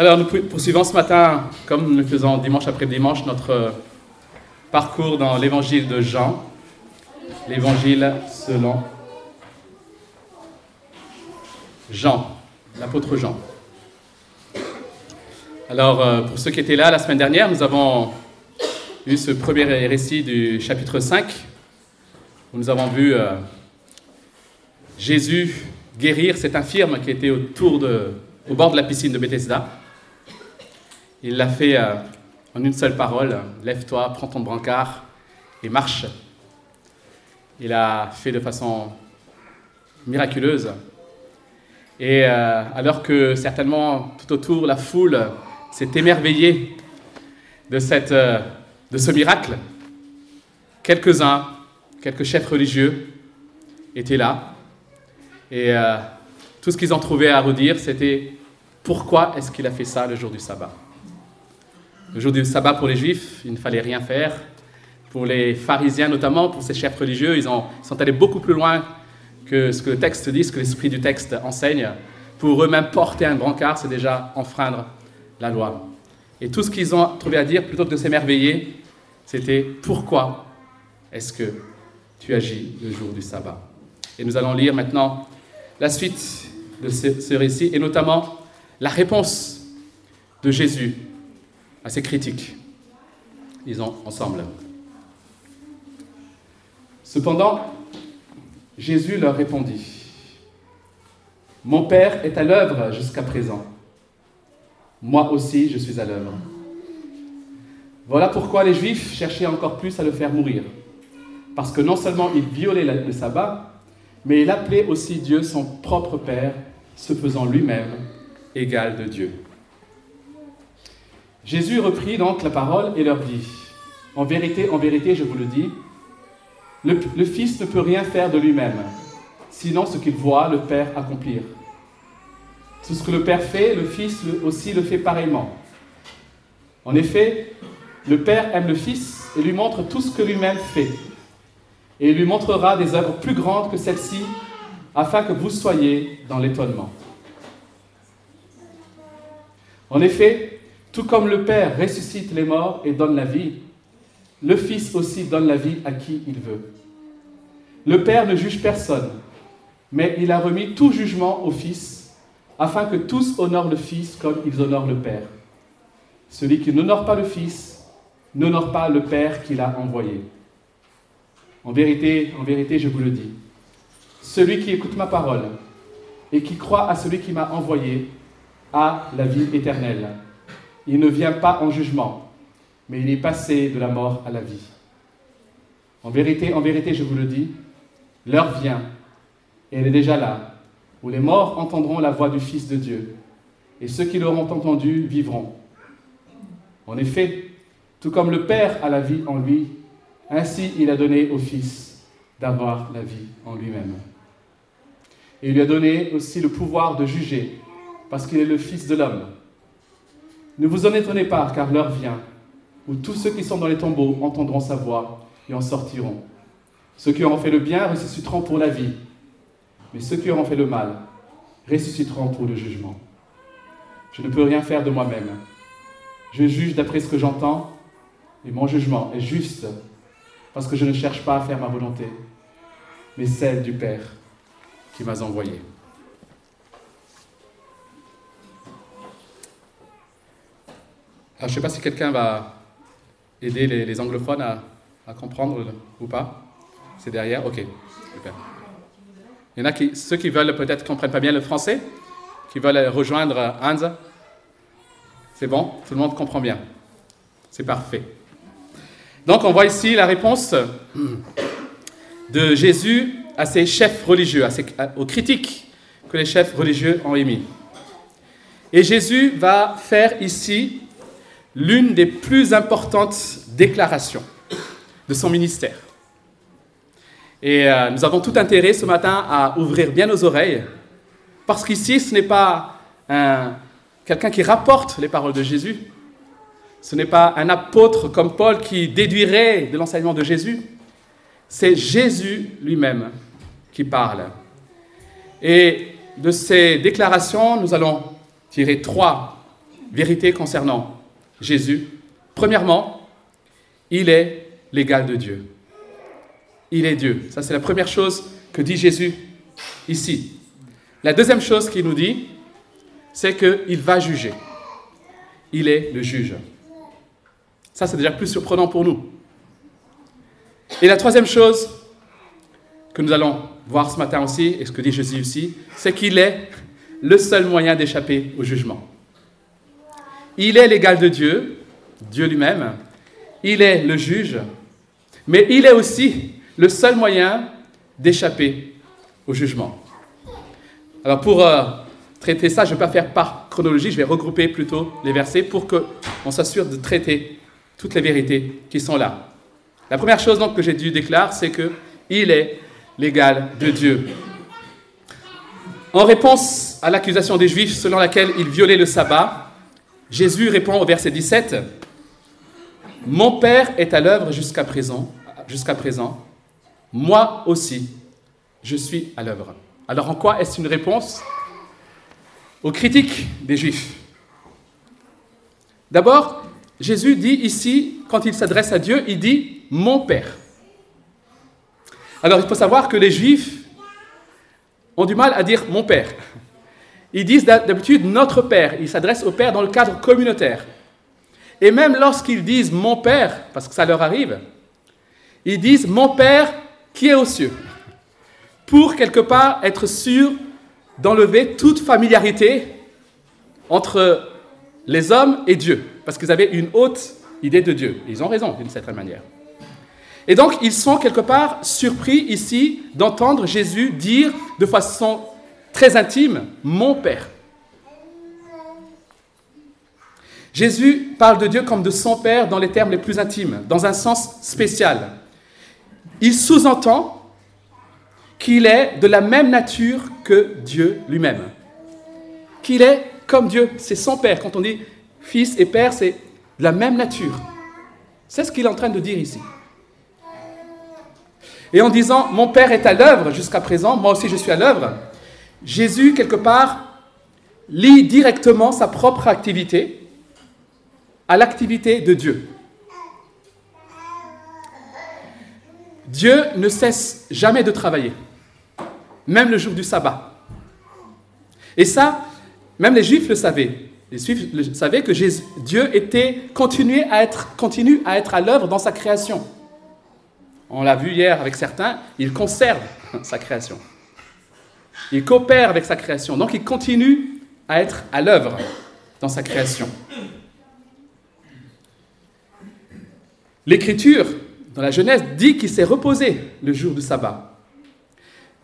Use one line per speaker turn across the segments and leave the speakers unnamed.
Alors, nous poursuivons ce matin, comme nous le faisons dimanche après dimanche, notre parcours dans l'évangile de Jean, l'évangile selon Jean, l'apôtre Jean. Alors, euh, pour ceux qui étaient là la semaine dernière, nous avons eu ce premier récit du chapitre 5, où nous avons vu euh, Jésus guérir cet infirme qui était autour de, au bord de la piscine de Bethesda. Il l'a fait euh, en une seule parole, lève-toi, prends ton brancard et marche. Il a fait de façon miraculeuse. Et euh, alors que certainement tout autour la foule s'est émerveillée de, euh, de ce miracle, quelques-uns, quelques chefs religieux étaient là. Et tout ce qu'ils ont trouvé à redire, c'était pourquoi est-ce qu'il a fait ça le jour du sabbat? Le jour du sabbat pour les juifs, il ne fallait rien faire. Pour les pharisiens notamment, pour ces chefs religieux, ils, ont, sont allés beaucoup plus loin que ce que le texte dit, ce que l'esprit du texte enseigne. Pour eux, même porter un brancard, c'est déjà enfreindre la loi. Et tout ce qu'ils ont trouvé à dire, plutôt que de s'émerveiller, c'était pourquoi est-ce que tu agis le jour du sabbat? Et nous allons lire maintenant la suite de ce récit, et notamment la réponse de Jésus assez critiques. Lisons ensemble. Cependant, Jésus leur répondit, Mon Père est à l'œuvre jusqu'à présent. Moi aussi, je suis à l'œuvre. Voilà pourquoi les Juifs cherchaient encore plus à le faire mourir. Parce que non seulement il violait le sabbat, mais il appelait aussi Dieu son propre Père, se faisant lui-même égal de Dieu. Jésus reprit donc la parole et leur dit, En vérité, en vérité, je vous le dis, le, Fils ne peut rien faire de lui-même, sinon ce qu'il voit le Père accomplir. Tout ce que le Père fait, le Fils aussi le fait pareillement. En effet, le Père aime le Fils et lui montre tout ce que lui-même fait. Et il lui montrera des œuvres plus grandes que celles-ci, afin que vous soyez dans l'étonnement. En effet, tout comme le Père ressuscite les morts et donne la vie, le Fils aussi donne la vie à qui il veut. Le Père ne juge personne, mais il a remis tout jugement au Fils, afin que tous honorent le Fils comme ils honorent le Père. Celui qui n'honore pas le Fils n'honore pas le Père qui l'a envoyé. En vérité, en vérité, je vous le dis, celui qui écoute ma parole et qui croit à celui qui m'a envoyé a la vie éternelle il ne vient pas en jugement, mais il est passé de la mort à la vie. En vérité, en vérité, je vous le dis, l'heure vient, et elle est déjà là, où les morts entendront la voix du Fils de Dieu, et ceux qui l'auront entendu vivront. En effet, tout comme le Père a la vie en lui, ainsi il a donné au Fils d'avoir la vie en lui-même. Et il lui a donné aussi le pouvoir de juger, parce qu'il est le Fils de l'homme. Ne vous en étonnez pas, car l'heure vient où tous ceux qui sont dans les tombeaux entendront sa voix et en sortiront. Ceux qui auront fait le bien ressusciteront pour la vie, mais ceux qui auront fait le mal ressusciteront pour le jugement. Je ne peux rien faire de moi-même. Je juge d'après ce que j'entends, et mon jugement est juste, parce que je ne cherche pas à faire ma volonté, mais celle du Père qui m'a envoyé. Je ne sais pas si quelqu'un va aider les, anglophones à, comprendre ou pas. C'est derrière Ok. Il y en a qui, ceux qui veulent peut-être comprennent pas bien le français, qui veulent rejoindre Hans. C'est bon Tout le monde comprend bien. C'est parfait. Donc on voit ici la réponse de Jésus à ses chefs religieux, aux critiques que les chefs religieux ont émis. Et Jésus va faire ici l'une des plus importantes déclarations de son ministère. Et euh, nous avons tout intérêt ce matin à ouvrir bien nos oreilles, parce qu'ici, ce n'est pas quelqu'un qui rapporte les paroles de Jésus, ce n'est pas un apôtre comme Paul qui déduirait de l'enseignement de Jésus, c'est Jésus lui-même qui parle. Et de ces déclarations, nous allons tirer trois vérités concernant Jésus. Premièrement, il est l'égal de Dieu. Il est Dieu. Ça, c'est la première chose que dit Jésus ici. La deuxième chose qu'il nous dit, c'est qu'il va juger. Il est le juge. Ça, c'est déjà plus surprenant pour nous. Et la troisième chose que nous allons voir ce matin aussi, et ce que dit Jésus aussi, c'est qu'il est le seul moyen d'échapper au jugement. Il est l'égal de Dieu, Dieu lui-même, il est le juge, mais il est aussi le seul moyen d'échapper au jugement. Alors pour euh, traiter ça, je ne vais pas faire par chronologie, je vais regrouper plutôt les versets pour qu'on s'assure de traiter toutes les vérités qui sont là. La première chose donc que j'ai dû déclarer, c'est que il est l'égal de Dieu. En réponse à l'accusation des Juifs selon laquelle il violait le sabbat, Jésus répond au verset 17 Mon Père est à l'œuvre jusqu'à présent. Moi aussi, je suis à l'œuvre. Alors en quoi est-ce une réponse? Aux critiques des Juifs D'abord, Jésus dit ici, quand il s'adresse à Dieu, il dit mon Père. Alors il faut savoir que les Juifs ont du mal à dire mon Père. Ils disent d'habitude notre Père. Ils s'adressent au Père dans le cadre communautaire. Et même lorsqu'ils disent mon Père, parce que ça leur arrive, ils disent mon Père qui est aux cieux. Pour quelque part être sûr d'enlever toute familiarité entre les hommes et Dieu, parce qu'ils avaient une haute idée de Dieu. ils ont raison d'une certaine manière. Et donc, ils sont quelque part surpris ici d'entendre Jésus dire de façon très intime, mon Père. Jésus parle de Dieu comme de son Père dans les termes les plus intimes, dans un sens spécial. Il sous-entend qu'il est de la même nature que Dieu lui-même. Qu'il est comme Dieu, c'est son Père. Quand on dit Fils et Père, c'est de la même nature. C'est ce qu'il est en train de dire ici. Et en disant, mon Père est à l'œuvre jusqu'à présent, moi aussi je suis à l'œuvre, Jésus, quelque part, lie directement sa propre activité à l'activité de Dieu. Dieu ne cesse jamais de travailler, même le jour du sabbat. Et ça, même les Juifs le savaient. Les Juifs savaient que Dieu était continué continue à être à l'œuvre dans sa création. On l'a vu hier avec certains, il conserve sa création. Il coopère avec sa création. Donc il continue à être à l'œuvre dans sa création. L'Écriture, dans la Genèse, dit qu'il s'est reposé le jour du sabbat.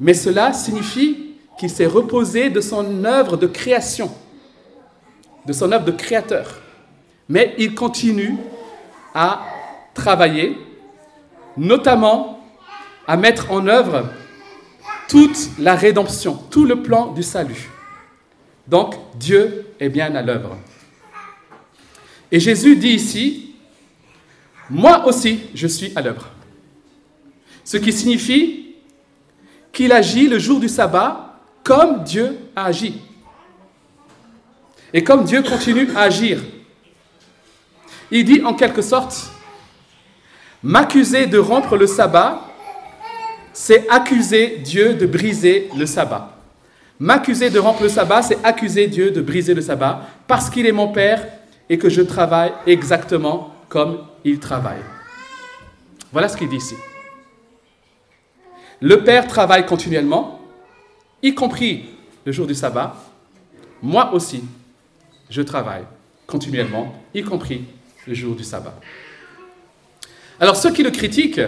Mais cela signifie qu'il s'est reposé de son œuvre de création, de son œuvre de créateur. Mais il continue à travailler notamment à mettre en œuvre toute la rédemption, tout le plan du salut. Donc Dieu est bien à l'œuvre. Et Jésus dit ici, moi aussi je suis à l'œuvre. Ce qui signifie qu'il agit le jour du sabbat comme Dieu a agi. Et comme Dieu continue à agir. Il dit en quelque sorte, M'accuser de rompre le sabbat, c'est accuser Dieu de briser le sabbat. M'accuser de rompre le sabbat, c'est accuser Dieu de briser le sabbat parce qu'il est mon Père et que je travaille exactement comme il travaille. Voilà ce qu'il dit ici. Le Père travaille continuellement, y compris le jour du sabbat. Moi aussi, je travaille continuellement, y compris le jour du sabbat. Alors ceux qui le critiquent,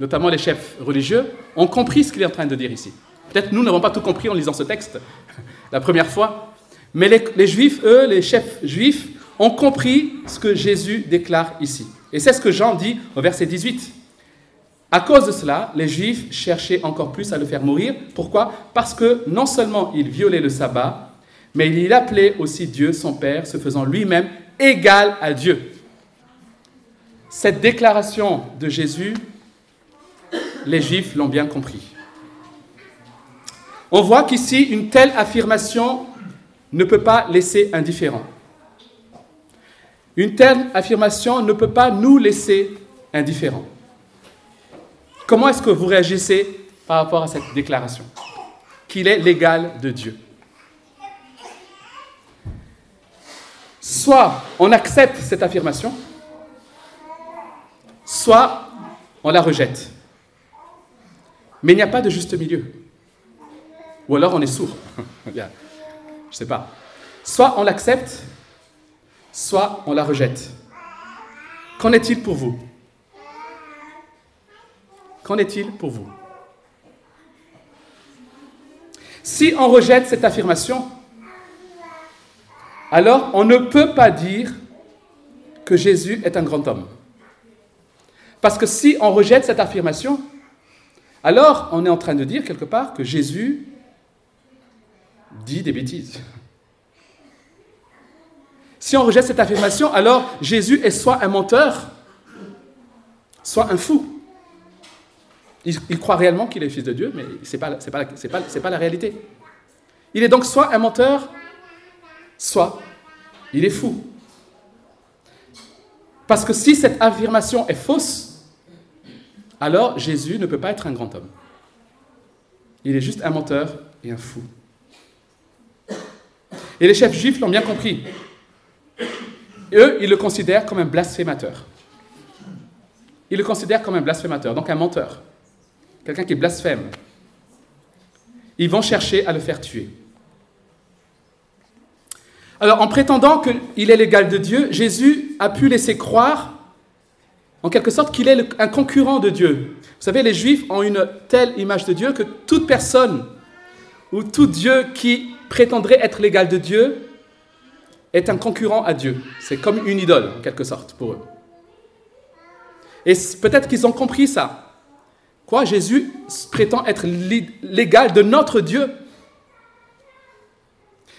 notamment les chefs religieux, ont compris ce qu'il est en train de dire ici. Peut-être nous n'avons pas tout compris en lisant ce texte la première fois, mais les, juifs, eux, les chefs juifs, ont compris ce que Jésus déclare ici. Et c'est ce que Jean dit au verset 18. À cause de cela, les Juifs cherchaient encore plus à le faire mourir. Pourquoi? Parce que non seulement il violait le sabbat, mais il appelait aussi Dieu son Père, se faisant lui-même égal à Dieu. Cette déclaration de Jésus, les Juifs l'ont bien compris. On voit qu'ici, une telle affirmation ne peut pas laisser indifférent. Une telle affirmation ne peut pas nous laisser indifférents. Comment est-ce que vous réagissez par rapport à cette déclaration Qu'il est l'égal de Dieu? Soit on accepte cette affirmation, soit on la rejette. Mais il n'y a pas de juste milieu. Ou alors on est sourd. Je ne sais pas. Soit on l'accepte, soit on la rejette. Qu'en est-il pour vous? Qu'en est-il pour vous? Si on rejette cette affirmation, alors on ne peut pas dire que Jésus est un grand homme. Parce que si on rejette cette affirmation, alors on est en train de dire quelque part que Jésus dit des bêtises. Si on rejette cette affirmation, alors Jésus est soit un menteur, soit un fou. Il, croit réellement qu'il est fils de Dieu, mais ce n'est pas, pas, pas la réalité. Il est donc soit un menteur, soit il est fou. Parce que si cette affirmation est fausse, alors Jésus ne peut pas être un grand homme. Il est juste un menteur et un fou. Et les chefs juifs l'ont bien compris. eux, ils le considèrent comme un blasphémateur. Ils le considèrent comme un blasphémateur, donc un menteur. Quelqu'un qui blasphème. Ils vont chercher à le faire tuer. Alors, en prétendant qu'il est l'égal de Dieu, Jésus a pu laisser croire, en quelque sorte, qu'il est un concurrent de Dieu. Vous savez, les Juifs ont une telle image de Dieu que toute personne ou tout Dieu qui prétendrait être l'égal de Dieu est un concurrent à Dieu. C'est comme une idole, en quelque sorte, pour eux. Et peut-être qu'ils ont compris ça. Quoi Jésus prétend être l'égal de notre Dieu?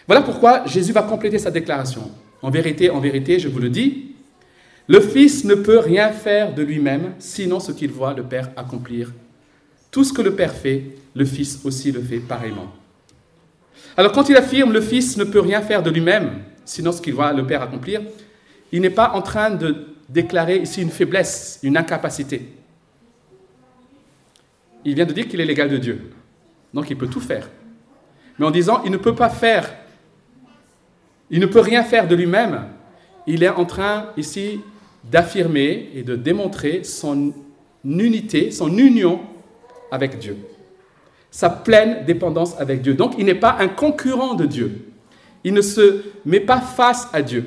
Voilà pourquoi Jésus va compléter sa déclaration. En vérité, en vérité, je vous le dis, le Fils ne peut rien faire de lui-même, sinon ce qu'il voit le Père accomplir. Tout ce que le Père fait, le Fils aussi le fait pareillement. Alors quand il affirme le Fils ne peut rien faire de lui-même, sinon ce qu'il voit le Père accomplir, il n'est pas en train de déclarer ici une faiblesse, une incapacité. Il vient de dire qu'il est l'égal de Dieu. Donc il peut tout faire. Mais en disant il ne peut pas faire il ne peut rien faire de lui-même. Il est en train ici d'affirmer et de démontrer son unité, son union avec Dieu. Sa pleine dépendance avec Dieu. Donc il n'est pas un concurrent de Dieu. Il ne se met pas face à Dieu.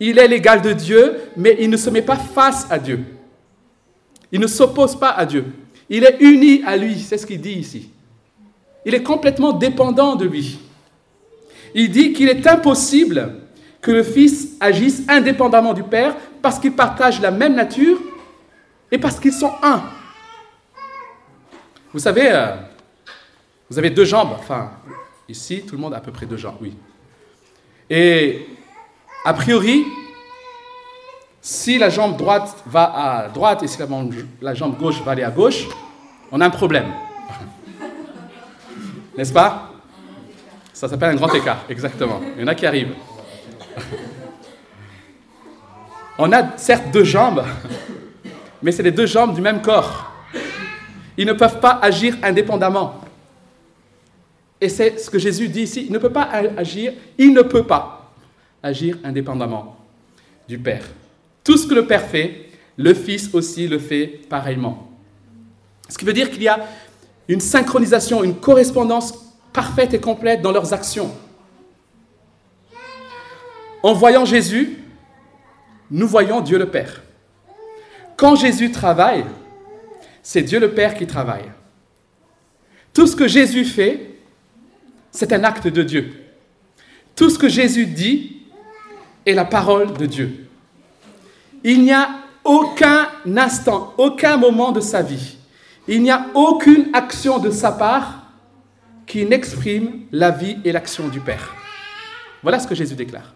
Il est l'égal de Dieu, mais il ne se met pas face à Dieu. Il ne s'oppose pas à Dieu. Il est uni à lui, c'est ce qu'il dit ici. Il est complètement dépendant de lui. Il dit qu'il est impossible que le Fils agisse indépendamment du Père parce qu'ils partagent la même nature et parce qu'ils sont un. Vous savez, euh, vous avez deux jambes, enfin, ici, tout le monde a à peu près deux jambes, oui. Et a priori, si la jambe droite va à droite et si la jambe gauche va aller à gauche, on a un problème. N'est-ce pas? Ça s'appelle un grand écart, exactement. Il y en a qui arrivent. On a certes deux jambes, mais c'est les deux jambes du même corps. Ils ne peuvent pas agir indépendamment. Et c'est ce que Jésus dit ici. Il ne peut pas agir, il ne peut pas agir indépendamment du Père. Tout ce que le Père fait, le Fils aussi le fait pareillement. Ce qui veut dire qu'il y a une synchronisation, une correspondance parfaite et complète dans leurs actions. En voyant Jésus, nous voyons Dieu le Père. Quand Jésus travaille, c'est Dieu le Père qui travaille. Tout ce que Jésus fait, c'est un acte de Dieu. Tout ce que Jésus dit est la parole de Dieu. Il n'y a aucun instant, aucun moment de sa vie, il n'y a aucune action de sa part qui n'exprime la vie et l'action du Père. Voilà ce que Jésus déclare.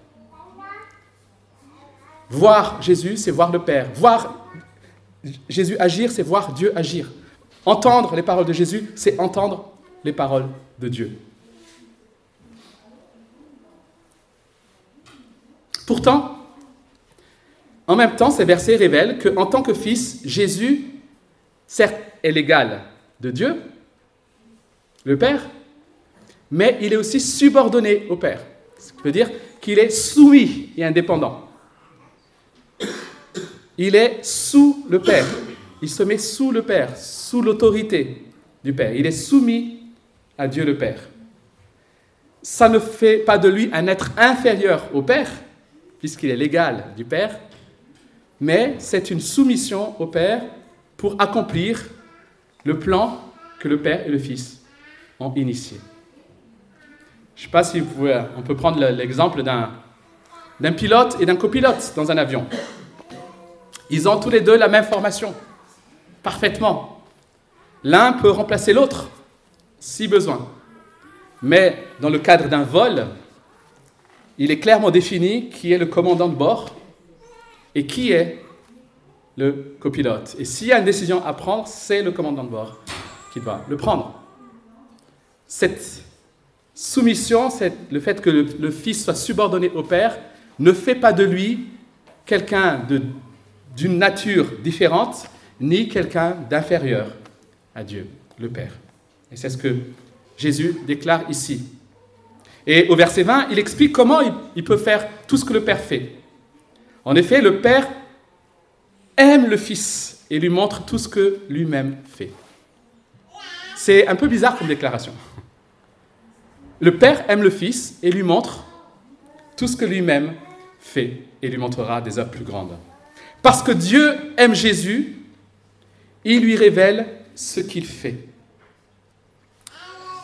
Voir Jésus, c'est voir le Père. Voir Jésus agir, c'est voir Dieu agir. Entendre les paroles de Jésus, c'est entendre les paroles de Dieu. Pourtant, En même temps, ces versets révèlent qu'en tant que fils, Jésus, certes, est l'égal de Dieu, le Père, mais il est aussi subordonné au Père. Ce qui veut dire qu'il est soumis et indépendant. Il est sous le Père. Il se met sous le Père, sous l'autorité du Père. Il est soumis à Dieu le Père. Ça ne fait pas de lui un être inférieur au Père, puisqu'il est l'égal du Père, mais c'est une soumission au Père pour accomplir le plan que le Père et le Fils ont initié. Je ne sais pas si on peut prendre l'exemple d'un pilote et d'un copilote dans un avion. Ils ont tous les deux la même formation, parfaitement. L'un peut remplacer l'autre, si besoin. Mais dans le cadre d'un vol, il est clairement défini qui est le commandant de bord et qui est le copilote. Et s'il y a une décision à prendre, c'est le commandant de bord qui doit le prendre. Cette soumission, le fait que le, Fils soit subordonné au Père, ne fait pas de lui quelqu'un d'une nature différente, ni quelqu'un d'inférieur à Dieu, le Père. Et c'est ce que Jésus déclare ici. Et au verset 20, il explique comment il peut faire tout ce que le Père fait. En effet, le Père aime le Fils et lui montre tout ce que lui-même fait. C'est un peu bizarre comme déclaration. Le Père aime le Fils et lui montre tout ce que lui-même fait et lui montrera des œuvres plus grandes. Parce que Dieu aime Jésus, il lui révèle ce qu'il fait.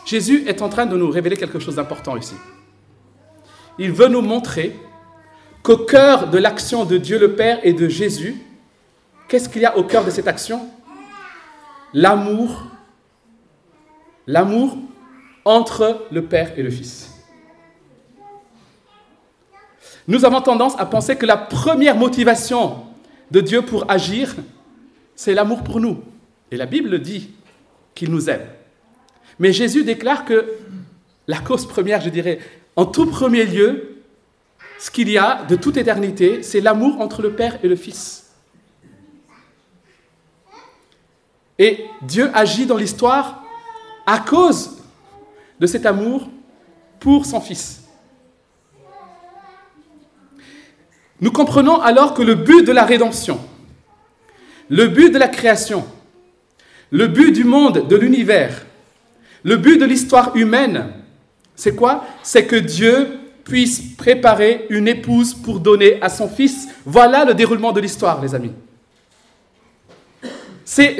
Jésus est en train de nous révéler quelque chose d'important ici. Il veut nous montrer qu'au cœur de l'action de Dieu le Père et de Jésus, qu'est-ce qu'il y a au cœur de cette action? L'amour. L'amour entre le Père et le Fils. Nous avons tendance à penser que la première motivation de Dieu pour agir, c'est l'amour pour nous. Et la Bible dit qu'il nous aime. Mais Jésus déclare que la cause première, je dirais, en tout premier lieu, ce qu'il y a de toute éternité, c'est l'amour entre le Père et le Fils. Et Dieu agit dans l'histoire à cause de cet amour pour son Fils. Nous comprenons alors que le but de la rédemption, le but de la création, le but du monde, de l'univers, le but de l'histoire humaine, c'est quoi? C'est que Dieu puisse préparer une épouse pour donner à son fils. Voilà le déroulement de l'histoire, les amis. C'est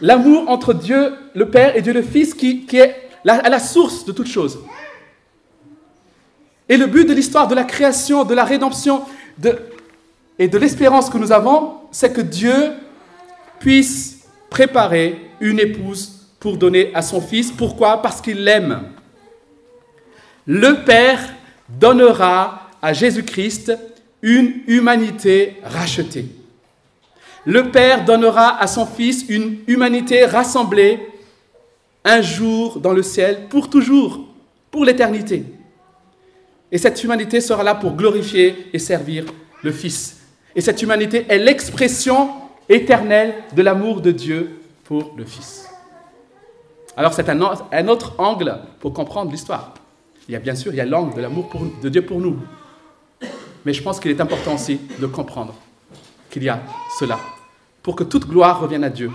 l'amour entre Dieu le Père et Dieu le Fils qui, est à la source de toute chose. Et le but de l'histoire de la création, de la rédemption et de l'espérance que nous avons, c'est que Dieu puisse préparer une épouse pour donner à son Fils. Pourquoi? Parce qu'il l'aime. Le Père donnera à Jésus-Christ une humanité rachetée. Le Père donnera à son Fils une humanité rassemblée un jour dans le ciel, pour toujours, pour l'éternité. Et cette humanité sera là pour glorifier et servir le Fils. Et cette humanité est l'expression éternelle de l'amour de Dieu pour le Fils. Alors c'est un, autre angle pour comprendre l'histoire. Il y a bien sûr, il y a l'angle de l'amour de Dieu pour nous. Mais je pense qu'il est important aussi de comprendre qu'il y a cela, pour que toute gloire revienne à Dieu.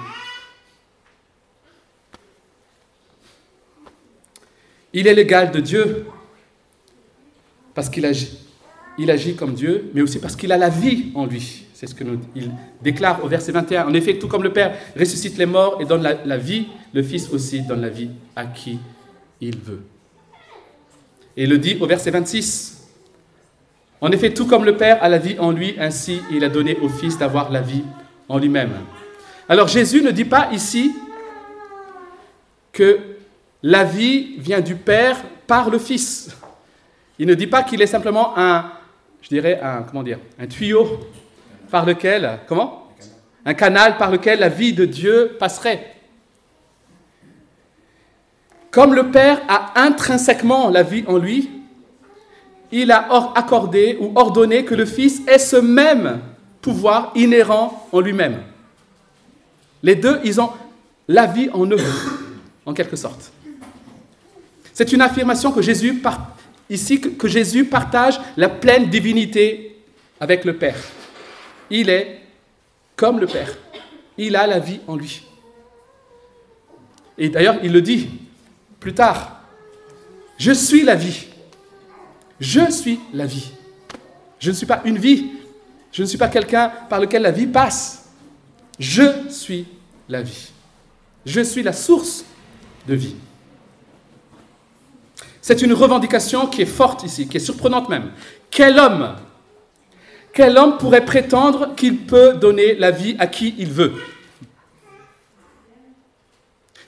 Il est l'égal de Dieu parce qu'il agit. Il agit comme Dieu, mais aussi parce qu'il a la vie en lui. C'est ce qu'il déclare au verset 21. En effet, tout comme le Père ressuscite les morts et donne la, vie, le Fils aussi donne la vie à qui il veut. Et il le dit au verset 26. En effet, tout comme le Père a la vie en lui, ainsi il a donné au Fils d'avoir la vie en lui-même. Alors Jésus ne dit pas ici que la vie vient du Père par le Fils. Il ne dit pas qu'il est simplement un, je dirais, un, tuyau par lequel, comment? Un canal par lequel la vie de Dieu passerait. Comme le Père a intrinsèquement la vie en lui, il a accordé ou ordonné que le Fils ait ce même pouvoir inhérent en lui-même. Les deux, ils ont la vie en eux, en quelque sorte. C'est une affirmation que Jésus, ici, que Jésus partage la pleine divinité avec le Père. Il est comme le Père. Il a la vie en lui. Et d'ailleurs, il le dit plus tard. Je suis la vie. Je suis la vie. Je ne suis pas une vie. Je ne suis pas quelqu'un par lequel la vie passe. Je suis la vie. Je suis la source de vie. C'est une revendication qui est forte ici, qui est surprenante même. Quel homme, quel homme pourrait prétendre qu'il peut donner la vie à qui il veut?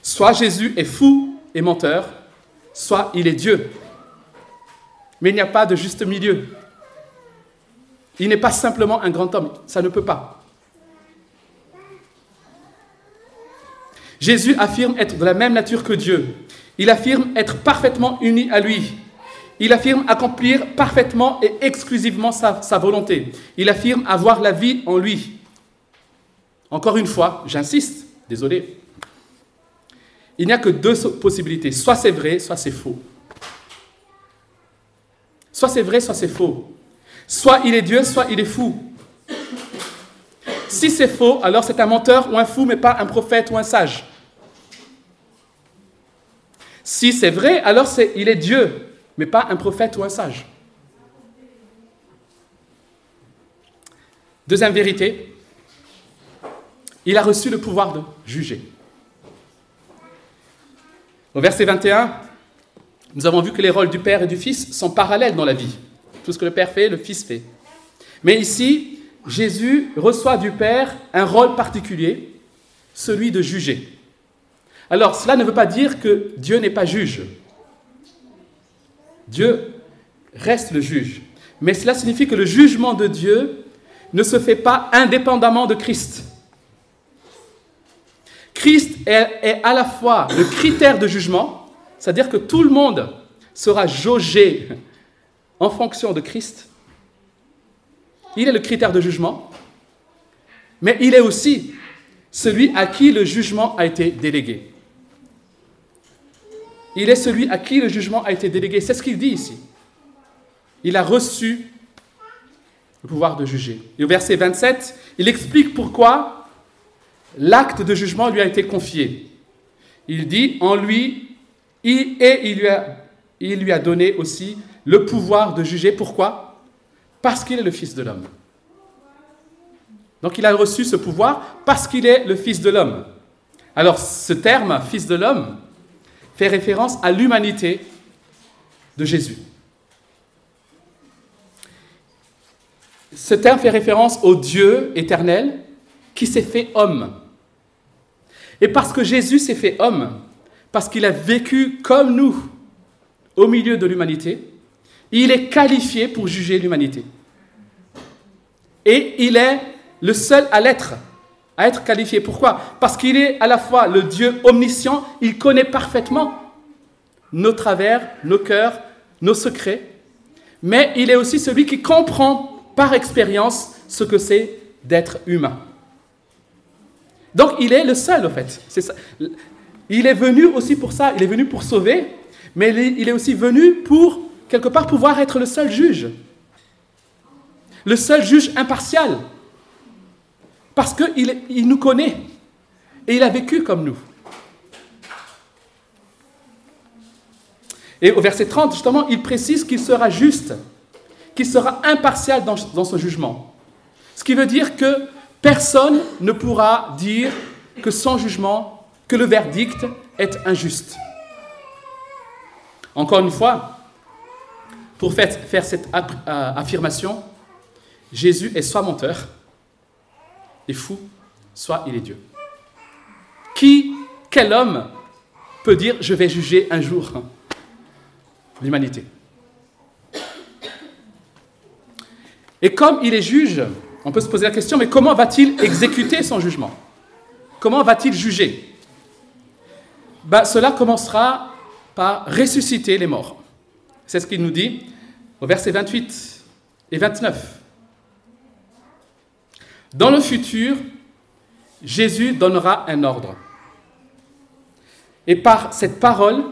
Soit Jésus est fou et menteur, soit il est Dieu. Mais il n'y a pas de juste milieu. Il n'est pas simplement un grand homme, ça ne peut pas. Jésus affirme être de la même nature que Dieu. Il affirme être parfaitement uni à lui. Il affirme accomplir parfaitement et exclusivement sa, volonté. Il affirme avoir la vie en lui. Encore une fois, j'insiste, désolé. Il n'y a que deux possibilités. Soit c'est vrai, soit c'est faux. Soit c'est vrai, soit c'est faux. Soit il est Dieu, soit il est fou. Si c'est faux, alors c'est un menteur ou un fou, mais pas un prophète ou un sage. Si c'est vrai, alors il est Dieu, mais pas un prophète ou un sage. Deuxième vérité, il a reçu le pouvoir de juger. Au verset 21, nous avons vu que les rôles du Père et du Fils sont parallèles dans la vie. Tout ce que le Père fait, le Fils fait. Mais ici, Jésus reçoit du Père un rôle particulier, celui de juger. Alors, cela ne veut pas dire que Dieu n'est pas juge. Dieu reste le juge. Mais cela signifie que le jugement de Dieu ne se fait pas indépendamment de Christ. Christ est, à la fois le critère de jugement, c'est-à-dire que tout le monde sera jaugé en fonction de Christ. Il est le critère de jugement, mais il est aussi celui à qui le jugement a été délégué. Il est celui à qui le jugement a été délégué. C'est ce qu'il dit ici. Il a reçu le pouvoir de juger. Et au verset 27, il explique pourquoi l'acte de jugement lui a été confié. Il dit, en lui, et il a, il lui a donné aussi le pouvoir de juger. Pourquoi? Parce qu'il est le Fils de l'homme. Donc il a reçu ce pouvoir parce qu'il est le Fils de l'homme. Alors ce terme, Fils de l'homme, fait référence à l'humanité de Jésus. Ce terme fait référence au Dieu éternel qui s'est fait homme. Et parce que Jésus s'est fait homme, parce qu'il a vécu comme nous au milieu de l'humanité, il est qualifié pour juger l'humanité. Et il est le seul à l'être, à être qualifié. Pourquoi? Parce qu'il est à la fois le Dieu omniscient, il connaît parfaitement nos travers, nos cœurs, nos secrets, mais il est aussi celui qui comprend par expérience ce que c'est d'être humain. Donc il est le seul, en fait. Il est venu aussi pour ça, il est venu pour sauver, mais il est aussi venu pour, quelque part, pouvoir être le seul juge. Le seul juge impartial. Parce qu'il il nous connaît. Et il a vécu comme nous. Et au verset 30, justement, il précise qu'il sera juste, qu'il sera impartial dans, dans son jugement. Ce qui veut dire que personne ne pourra dire que son jugement, que le verdict est injuste. Encore une fois, pour faire cette euh, affirmation, Jésus est soit menteur et fou, soit il est Dieu. Qui, quel homme peut dire je vais juger un jour l'humanité? Et comme il est juge, on peut se poser la question, mais comment va-t-il exécuter son jugement? Comment va-t-il juger? Ben, Cela commencera par ressusciter les morts. C'est ce qu'il nous dit au verset 28 et 29. Dans le futur, Jésus donnera un ordre. Et par cette parole,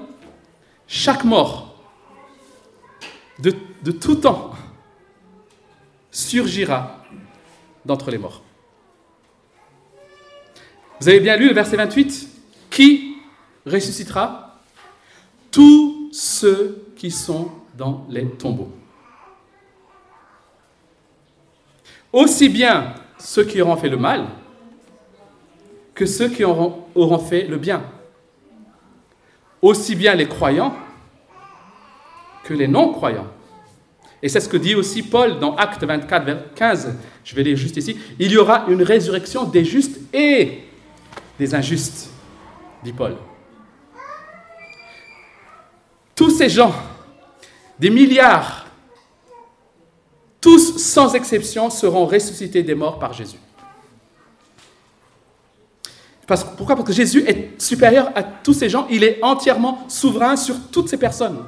chaque mort de, tout temps surgira d'entre les morts. Vous avez bien lu le verset 28 Qui ressuscitera? Tous ceux qui sont dans les tombeaux. Aussi bien ceux qui auront fait le mal que ceux qui auront, fait le bien. Aussi bien les croyants que les non-croyants. Et c'est ce que dit aussi Paul dans Acte 24, vers 15. Je vais lire juste ici. Il y aura une résurrection des justes et des injustes, dit Paul. Tous ces gens, des milliards, tous sans exception seront ressuscités des morts par Jésus. Parce, pourquoi? Parce que Jésus est supérieur à tous ces gens, il est entièrement souverain sur toutes ces personnes.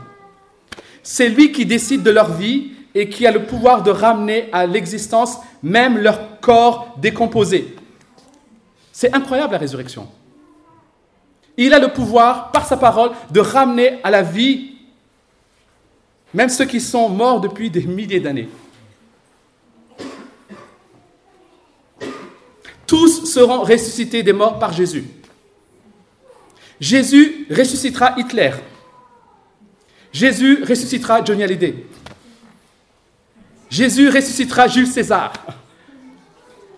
C'est lui qui décide de leur vie et qui a le pouvoir de ramener à l'existence même leur corps décomposé. C'est incroyable la résurrection. Il a le pouvoir, par sa parole, de ramener à la vie même ceux qui sont morts depuis des milliers d'années. Tous seront ressuscités des morts par Jésus. Jésus ressuscitera Hitler. Jésus ressuscitera Johnny Hallyday. Jésus ressuscitera Jules César.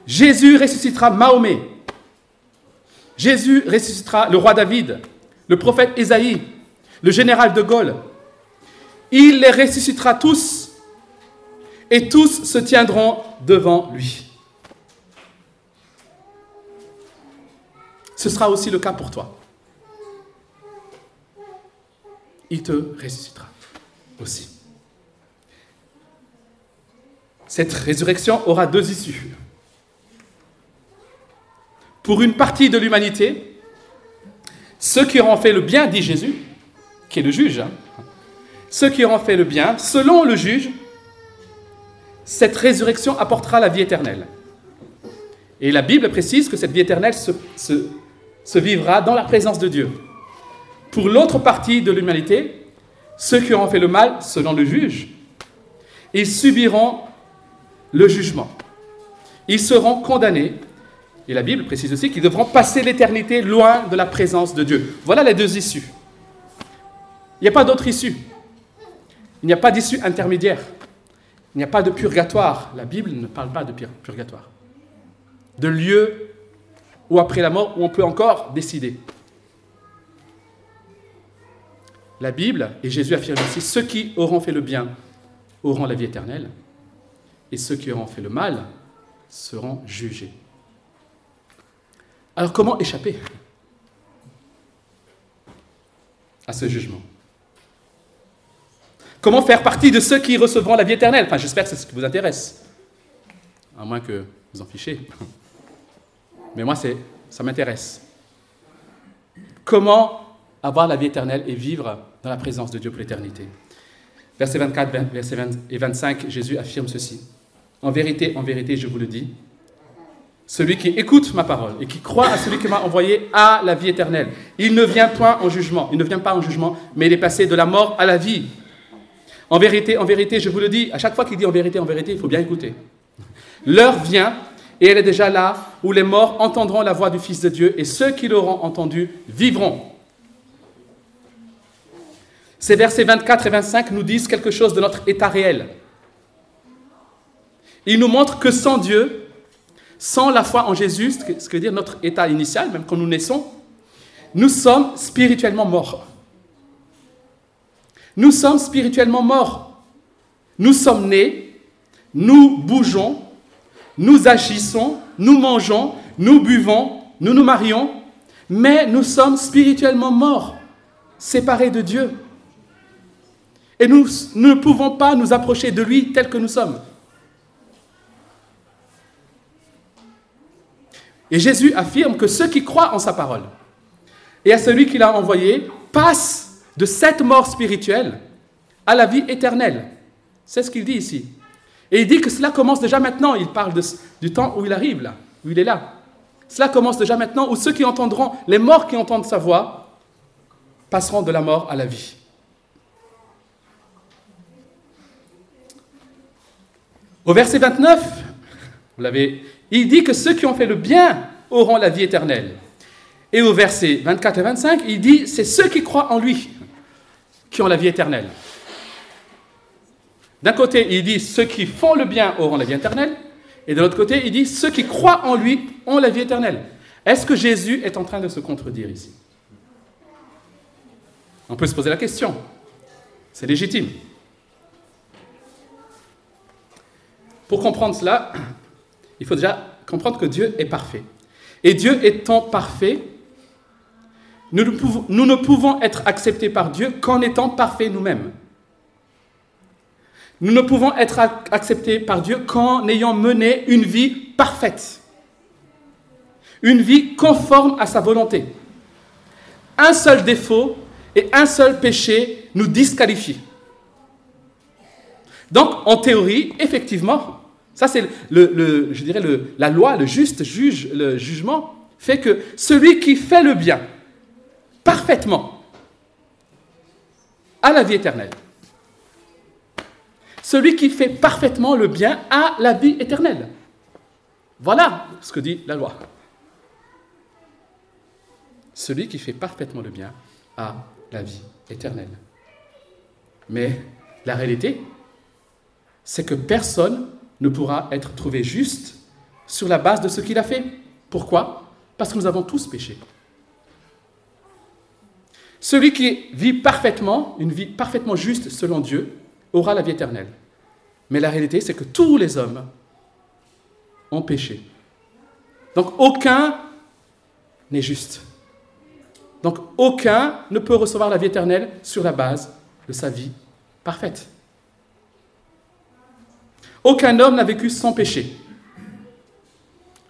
Jésus ressuscitera Mahomet. Jésus ressuscitera le roi David, le prophète Ésaïe, le général de Gaulle. Il les ressuscitera tous et tous se tiendront devant lui. Ce sera aussi le cas pour toi. Il te ressuscitera aussi. Cette résurrection aura deux issues. Pour une partie de l'humanité, ceux qui auront fait le bien, dit Jésus, qui est le juge, hein, ceux qui auront fait le bien, selon le juge, cette résurrection apportera la vie éternelle. Et la Bible précise que cette vie éternelle se, se vivra dans la présence de Dieu. Pour l'autre partie de l'humanité, ceux qui auront fait le mal, selon le juge, ils subiront le jugement. Ils seront condamnés. Et la Bible précise aussi qu'ils devront passer l'éternité loin de la présence de Dieu. Voilà les deux issues. Il n'y a pas d'autre issue. Il n'y a pas d'issue intermédiaire. Il n'y a pas de purgatoire. La Bible ne parle pas de purgatoire. De lieu où après la mort, où on peut encore décider. La Bible, et Jésus affirme ici, ceux qui auront fait le bien auront la vie éternelle, et ceux qui auront fait le mal seront jugés. Alors comment échapper à ce jugement? Comment faire partie de ceux qui recevront la vie éternelle? Enfin, j'espère que c'est ce qui vous intéresse. À moins que vous en fichez. Mais moi, ça m'intéresse. Comment avoir la vie éternelle et vivre dans la présence de Dieu pour l'éternité? Verset 24 verset 20 et 25, Jésus affirme ceci. En vérité, en vérité, je vous le dis, celui qui écoute ma parole et qui croit à celui qui m'a envoyé a la vie éternelle. Il ne vient point en jugement, il ne vient pas en jugement, mais il est passé de la mort à la vie. En vérité, en vérité, je vous le dis, à chaque fois qu'il dit en vérité, en vérité, il faut bien écouter. L'heure vient, et elle est déjà là, où les morts entendront la voix du Fils de Dieu, et ceux qui l'auront entendu vivront. Ces versets 24 et 25 nous disent quelque chose de notre état réel. Ils nous montrent que sans Dieu, sans la foi en Jésus, ce que veut dire notre état initial, même quand nous naissons, nous sommes spirituellement morts. Nous sommes spirituellement morts. Nous sommes nés, nous bougeons, nous agissons, nous mangeons, nous buvons, nous nous marions, mais nous sommes spirituellement morts, séparés de Dieu. Et nous, ne pouvons pas nous approcher de lui tel que nous sommes. Et Jésus affirme que ceux qui croient en sa parole et à celui qu'il a envoyé passent de cette mort spirituelle à la vie éternelle. C'est ce qu'il dit ici. Et il dit que cela commence déjà maintenant. Il parle du temps où il arrive là, où il est là. Cela commence déjà maintenant, où ceux qui entendront, les morts qui entendent sa voix, passeront de la mort à la vie. Au verset 29, vous l'avez, il dit que ceux qui ont fait le bien auront la vie éternelle. Et au verset 24 et 25, il dit, c'est ceux qui croient en lui qui ont la vie éternelle. D'un côté, il dit, ceux qui font le bien auront la vie éternelle. Et de l'autre côté, il dit, ceux qui croient en lui ont la vie éternelle. Est-ce que Jésus est en train de se contredire ici? On peut se poser la question. C'est légitime. Pour comprendre cela, il faut déjà comprendre que Dieu est parfait. Et Dieu étant parfait, nous ne, pouvons, être acceptés par Dieu qu'en étant parfaits nous-mêmes. Nous ne pouvons être acceptés par Dieu qu'en ayant mené une vie parfaite, une vie conforme à sa volonté. Un seul défaut et un seul péché nous disqualifient. Donc, en théorie, effectivement, ça c'est le, je dirais la loi, le juste juge, le jugement fait que celui qui fait le bien parfaitement a la vie éternelle. Celui qui fait parfaitement le bien a la vie éternelle. Voilà ce que dit la loi. Celui qui fait parfaitement le bien a la vie éternelle. Mais la réalité, c'est que personne ne pourra être trouvé juste sur la base de ce qu'il a fait. Pourquoi? Parce que nous avons tous péché. Celui qui vit parfaitement, une vie parfaitement juste selon Dieu, aura la vie éternelle. Mais la réalité, c'est que tous les hommes ont péché. Donc aucun n'est juste. Donc aucun ne peut recevoir la vie éternelle sur la base de sa vie parfaite. Aucun homme n'a vécu sans péché.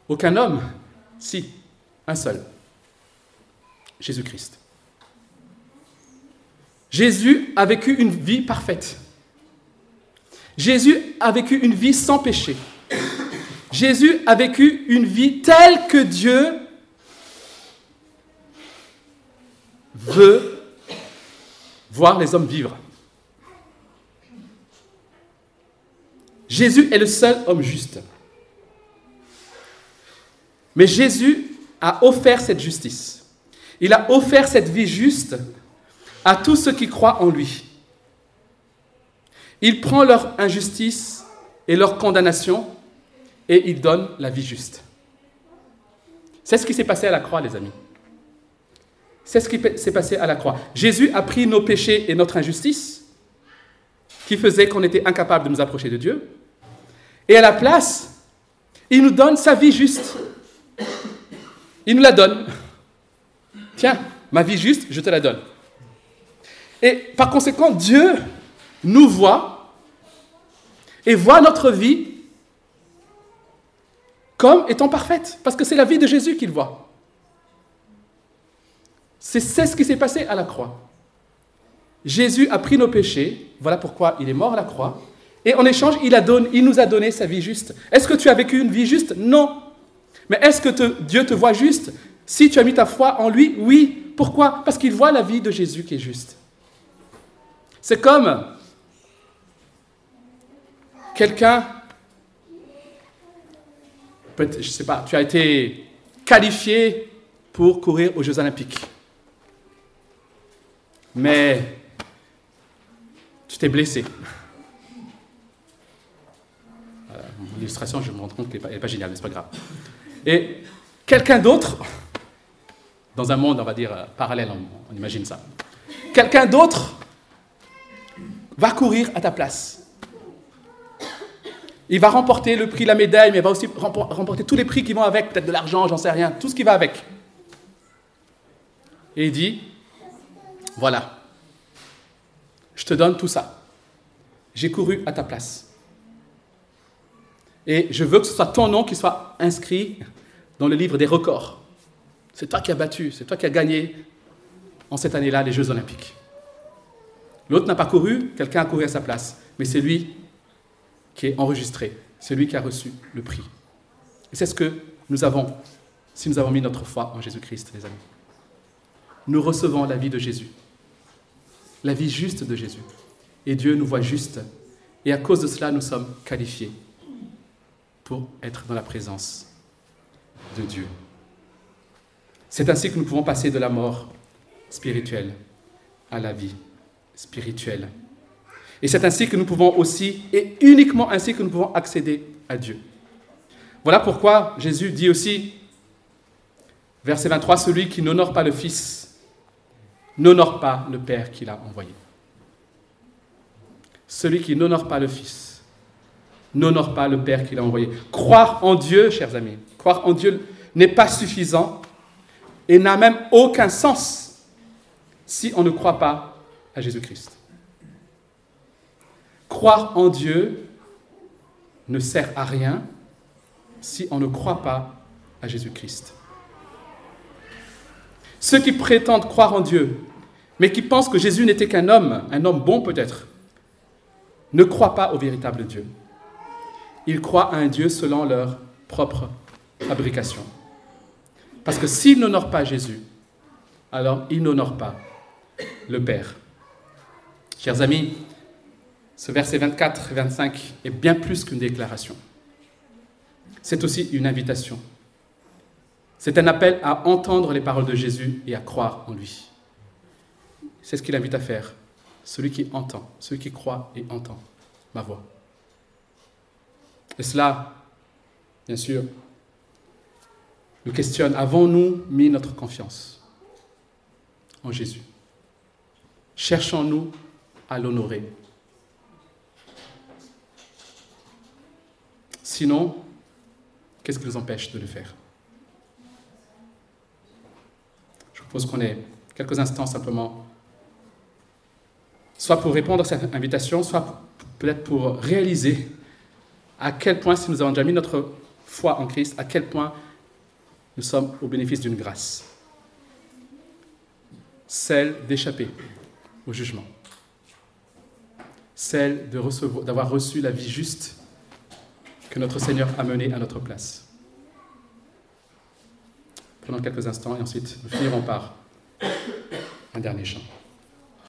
Aucun homme, si, un seul. Jésus-Christ. Jésus a vécu une vie parfaite. Jésus a vécu une vie sans péché. Jésus a vécu une vie telle que Dieu veut voir les hommes vivre. Jésus est le seul homme juste. Mais Jésus a offert cette justice. Il a offert cette vie juste à tous ceux qui croient en lui. Il prend leur injustice et leur condamnation et il donne la vie juste. C'est ce qui s'est passé à la croix, les amis. C'est ce qui s'est passé à la croix. Jésus a pris nos péchés et notre injustice, qui faisait qu'on était incapable de nous approcher de Dieu. Et à la place, il nous donne sa vie juste. Il nous la donne. Tiens, ma vie juste, je te la donne. Et par conséquent, Dieu nous voit et voit notre vie comme étant parfaite, parce que c'est la vie de Jésus qu'il voit. C'est ce qui s'est passé à la croix. Jésus a pris nos péchés, voilà pourquoi il est mort à la croix, et en échange, il, nous a donné sa vie juste. Est-ce que tu as vécu une vie juste? Non. Mais est-ce que Dieu te voit juste? Si tu as mis ta foi en lui, oui. Pourquoi? Parce qu'il voit la vie de Jésus qui est juste. C'est comme quelqu'un, je ne sais pas, tu as été qualifié pour courir aux Jeux olympiques. Mais tu t'es blessé. L'illustration, je me rends compte qu'elle n'est pas, géniale, mais ce pas grave. Et quelqu'un d'autre, dans un monde, on va dire, euh, parallèle, on, on imagine ça, quelqu'un d'autre va courir à ta place. Il va remporter le prix, la médaille, mais il va aussi remporter tous les prix qui vont avec, peut-être de l'argent, j'en sais rien, tout ce qui va avec. Et il dit, voilà, je te donne tout ça. J'ai couru à ta place. Et je veux que ce soit ton nom qui soit inscrit dans le livre des records. C'est toi qui as battu, c'est toi qui as gagné en cette année-là les Jeux olympiques. L'autre n'a pas couru, quelqu'un a couru à sa place, mais c'est lui qui est enregistré, celui qui a reçu le prix. Et c'est ce que nous avons si nous avons mis notre foi en Jésus-Christ, les amis. Nous recevons la vie de Jésus, la vie juste de Jésus. Et Dieu nous voit juste. Et à cause de cela, nous sommes qualifiés pour être dans la présence de Dieu. C'est ainsi que nous pouvons passer de la mort spirituelle à la vie spirituelle. Et c'est ainsi que nous pouvons aussi, et uniquement ainsi que nous pouvons accéder à Dieu. Voilà pourquoi Jésus dit aussi, verset 23, celui qui n'honore pas le Fils n'honore pas le Père qui l'a envoyé. Celui qui n'honore pas le Fils n'honore pas le Père qui l'a envoyé. Croire en Dieu, chers amis, croire en Dieu n'est pas suffisant et n'a même aucun sens si on ne croit pas à Jésus-Christ. Croire en Dieu ne sert à rien si on ne croit pas à Jésus-Christ. Ceux qui prétendent croire en Dieu, mais qui pensent que Jésus n'était qu'un homme, un homme bon peut-être, ne croient pas au véritable Dieu. Ils croient à un Dieu selon leur propre fabrication. Parce que s'ils n'honorent pas Jésus, alors ils n'honorent pas le Père. Chers amis, ce verset 24 et 25 est bien plus qu'une déclaration. C'est aussi une invitation. C'est un appel à entendre les paroles de Jésus et à croire en lui. C'est ce qu'il invite à faire. Celui qui entend, celui qui croit et entend ma voix. Et cela, bien sûr, nous questionne, avons-nous mis notre confiance en Jésus? Cherchons-nous à l'honorer? Sinon, qu'est-ce qui nous empêche de le faire? Je propose qu'on ait quelques instants simplement, soit pour répondre à cette invitation, soit peut-être pour réaliser à quel point, si nous avons déjà mis notre foi en Christ, à quel point nous sommes au bénéfice d'une grâce, celle d'échapper au jugement, celle d'avoir reçu la vie juste que notre Seigneur a menée à notre place. Prenons quelques instants et ensuite nous finirons par un dernier chant.